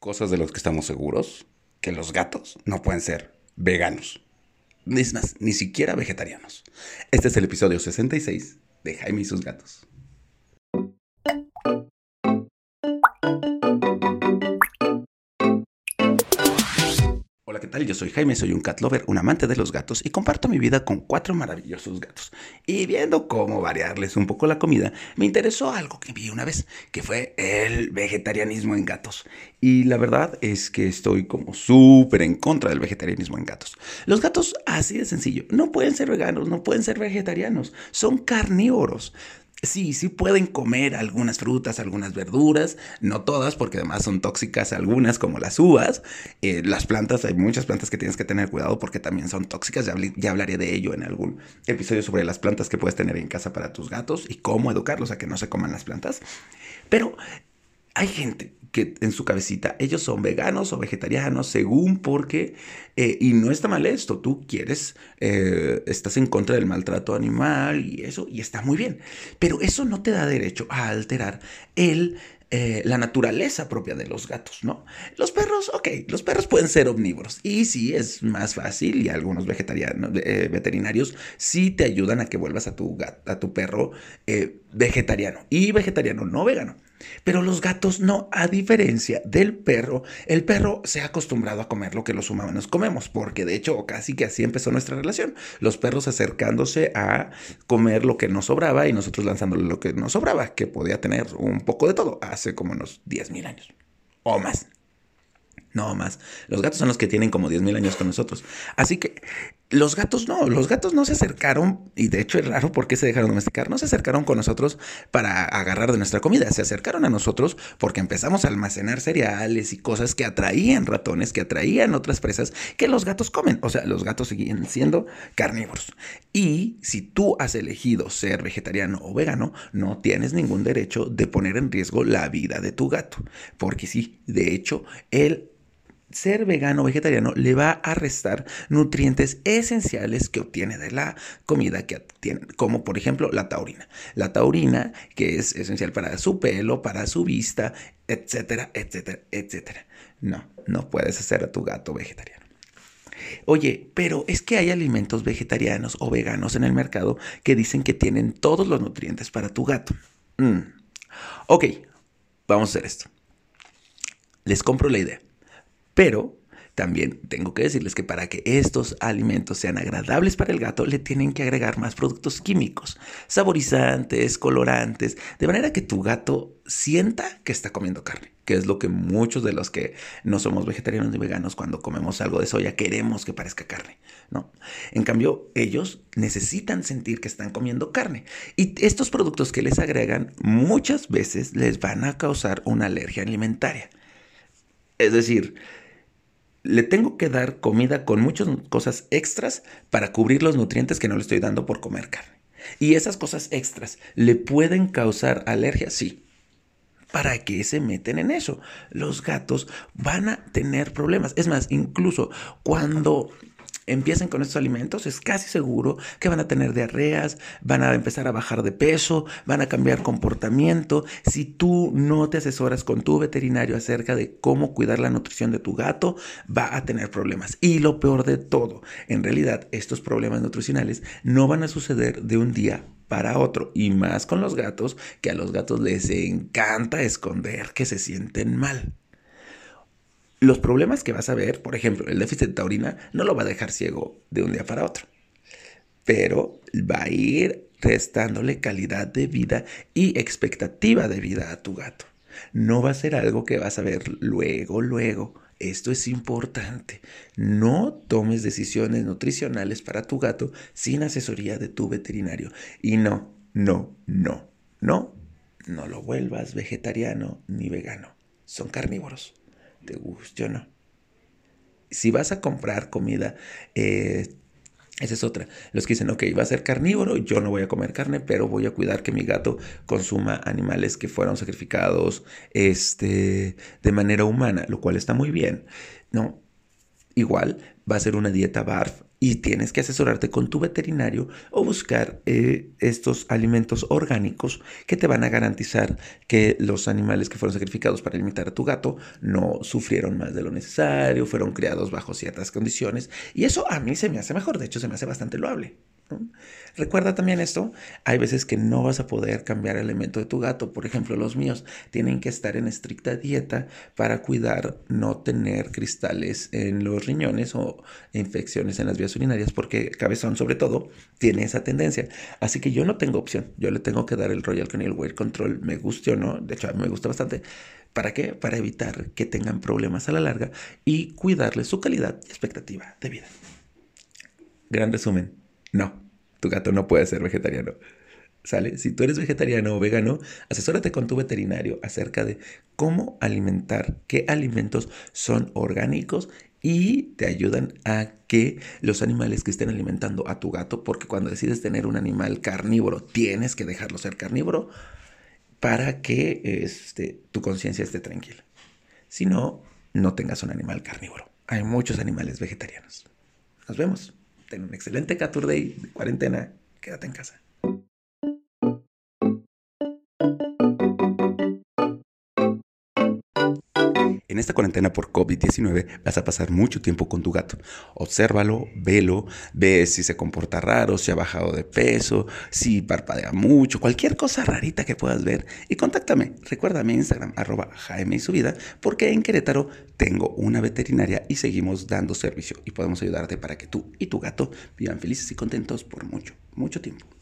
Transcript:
cosas de los que estamos seguros, que los gatos no pueden ser veganos. Ni más, ni siquiera vegetarianos. Este es el episodio 66 de Jaime y sus gatos. Yo soy Jaime, soy un cat lover, un amante de los gatos y comparto mi vida con cuatro maravillosos gatos. Y viendo cómo variarles un poco la comida, me interesó algo que vi una vez, que fue el vegetarianismo en gatos. Y la verdad es que estoy como súper en contra del vegetarianismo en gatos. Los gatos, así de sencillo, no pueden ser veganos, no pueden ser vegetarianos, son carnívoros. Sí, sí pueden comer algunas frutas, algunas verduras, no todas, porque además son tóxicas algunas, como las uvas. Eh, las plantas, hay muchas plantas que tienes que tener cuidado porque también son tóxicas. Ya, ya, hablaré de ello en algún episodio sobre las plantas que puedes tener en casa para tus gatos y cómo educarlos a que no se coman las plantas. Pero hay gente que en su cabecita ellos son veganos o vegetarianos según porque, eh, y no está mal esto, tú quieres, eh, estás en contra del maltrato animal y eso, y está muy bien, pero eso no te da derecho a alterar el... Eh, la naturaleza propia de los gatos, ¿no? Los perros, ok, los perros pueden ser omnívoros y sí es más fácil y algunos vegetarianos, veterinarios sí te ayudan a que vuelvas a tu, a tu perro vegetariano y vegetariano, no vegano. Pero los gatos no, a diferencia del perro, el perro se ha acostumbrado a comer lo que los humanos comemos, porque de hecho casi que así empezó nuestra relación. Los perros acercándose a comer lo que nos sobraba y nosotros lanzándole lo que nos sobraba, que podía tener un poco de todo, hace como unos 10.000 años o más. No más. Los gatos son los que tienen como 10.000 años con nosotros. Así que los gatos no, los gatos no se acercaron, y de hecho es raro por qué se dejaron domesticar, no se acercaron con nosotros para agarrar de nuestra comida, se acercaron a nosotros porque empezamos a almacenar cereales y cosas que atraían ratones, que atraían otras presas que los gatos comen. O sea, los gatos siguen siendo carnívoros. Y si tú has elegido ser vegetariano o vegano, no tienes ningún derecho de poner en riesgo la vida de tu gato. Porque sí, de hecho, el ser vegano o vegetariano le va a restar nutrientes esenciales que obtiene de la comida que tiene, como por ejemplo la taurina. La taurina, que es esencial para su pelo, para su vista, etcétera, etcétera, etcétera. No, no puedes hacer a tu gato vegetariano. Oye, pero es que hay alimentos vegetarianos o veganos en el mercado que dicen que tienen todos los nutrientes para tu gato. Mm. Ok, vamos a hacer esto. Les compro la idea pero también tengo que decirles que para que estos alimentos sean agradables para el gato, le tienen que agregar más productos químicos, saborizantes, colorantes, de manera que tu gato sienta que está comiendo carne, que es lo que muchos de los que no somos vegetarianos ni veganos cuando comemos algo de soya queremos que parezca carne, ¿no? En cambio, ellos necesitan sentir que están comiendo carne y estos productos que les agregan muchas veces les van a causar una alergia alimentaria. Es decir, le tengo que dar comida con muchas cosas extras para cubrir los nutrientes que no le estoy dando por comer carne. Y esas cosas extras le pueden causar alergia, sí. ¿Para qué se meten en eso? Los gatos van a tener problemas. Es más, incluso cuando empiecen con estos alimentos, es casi seguro que van a tener diarreas, van a empezar a bajar de peso, van a cambiar comportamiento. Si tú no te asesoras con tu veterinario acerca de cómo cuidar la nutrición de tu gato, va a tener problemas. Y lo peor de todo, en realidad estos problemas nutricionales no van a suceder de un día para otro. Y más con los gatos, que a los gatos les encanta esconder que se sienten mal. Los problemas que vas a ver, por ejemplo, el déficit de taurina no lo va a dejar ciego de un día para otro, pero va a ir restándole calidad de vida y expectativa de vida a tu gato. No va a ser algo que vas a ver luego, luego. Esto es importante. No tomes decisiones nutricionales para tu gato sin asesoría de tu veterinario. Y no, no, no, no, no lo vuelvas vegetariano ni vegano. Son carnívoros te guste o no. Si vas a comprar comida, eh, esa es otra. Los que dicen, ok, va a ser carnívoro, yo no voy a comer carne, pero voy a cuidar que mi gato consuma animales que fueron sacrificados este, de manera humana, lo cual está muy bien. No, igual va a ser una dieta BARF y tienes que asesorarte con tu veterinario o buscar eh, estos alimentos orgánicos que te van a garantizar que los animales que fueron sacrificados para alimentar a tu gato no sufrieron más de lo necesario, fueron criados bajo ciertas condiciones y eso a mí se me hace mejor, de hecho se me hace bastante loable. Recuerda también esto, hay veces que no vas a poder cambiar el alimento de tu gato, por ejemplo los míos tienen que estar en estricta dieta para cuidar no tener cristales en los riñones o infecciones en las vías urinarias porque cabezón sobre todo tiene esa tendencia, así que yo no tengo opción, yo le tengo que dar el Royal Canin Weight Control, me guste o no, de hecho a mí me gusta bastante, ¿para qué? Para evitar que tengan problemas a la larga y cuidarles su calidad y expectativa de vida. Gran resumen, no, tu gato no puede ser vegetariano. ¿Sale? Si tú eres vegetariano o vegano, asesórate con tu veterinario acerca de cómo alimentar, qué alimentos son orgánicos y te ayudan a que los animales que estén alimentando a tu gato, porque cuando decides tener un animal carnívoro, tienes que dejarlo ser carnívoro para que este, tu conciencia esté tranquila. Si no, no tengas un animal carnívoro. Hay muchos animales vegetarianos. Nos vemos. Ten un excelente Catur Day de cuarentena. Quédate en casa. En esta cuarentena por COVID-19 vas a pasar mucho tiempo con tu gato. Obsérvalo, velo, ve si se comporta raro, si ha bajado de peso, si parpadea mucho, cualquier cosa rarita que puedas ver. Y contáctame. Recuerda mi Instagram, arroba Jaime y su vida, porque en Querétaro tengo una veterinaria y seguimos dando servicio y podemos ayudarte para que tú y tu gato vivan felices y contentos por mucho, mucho tiempo.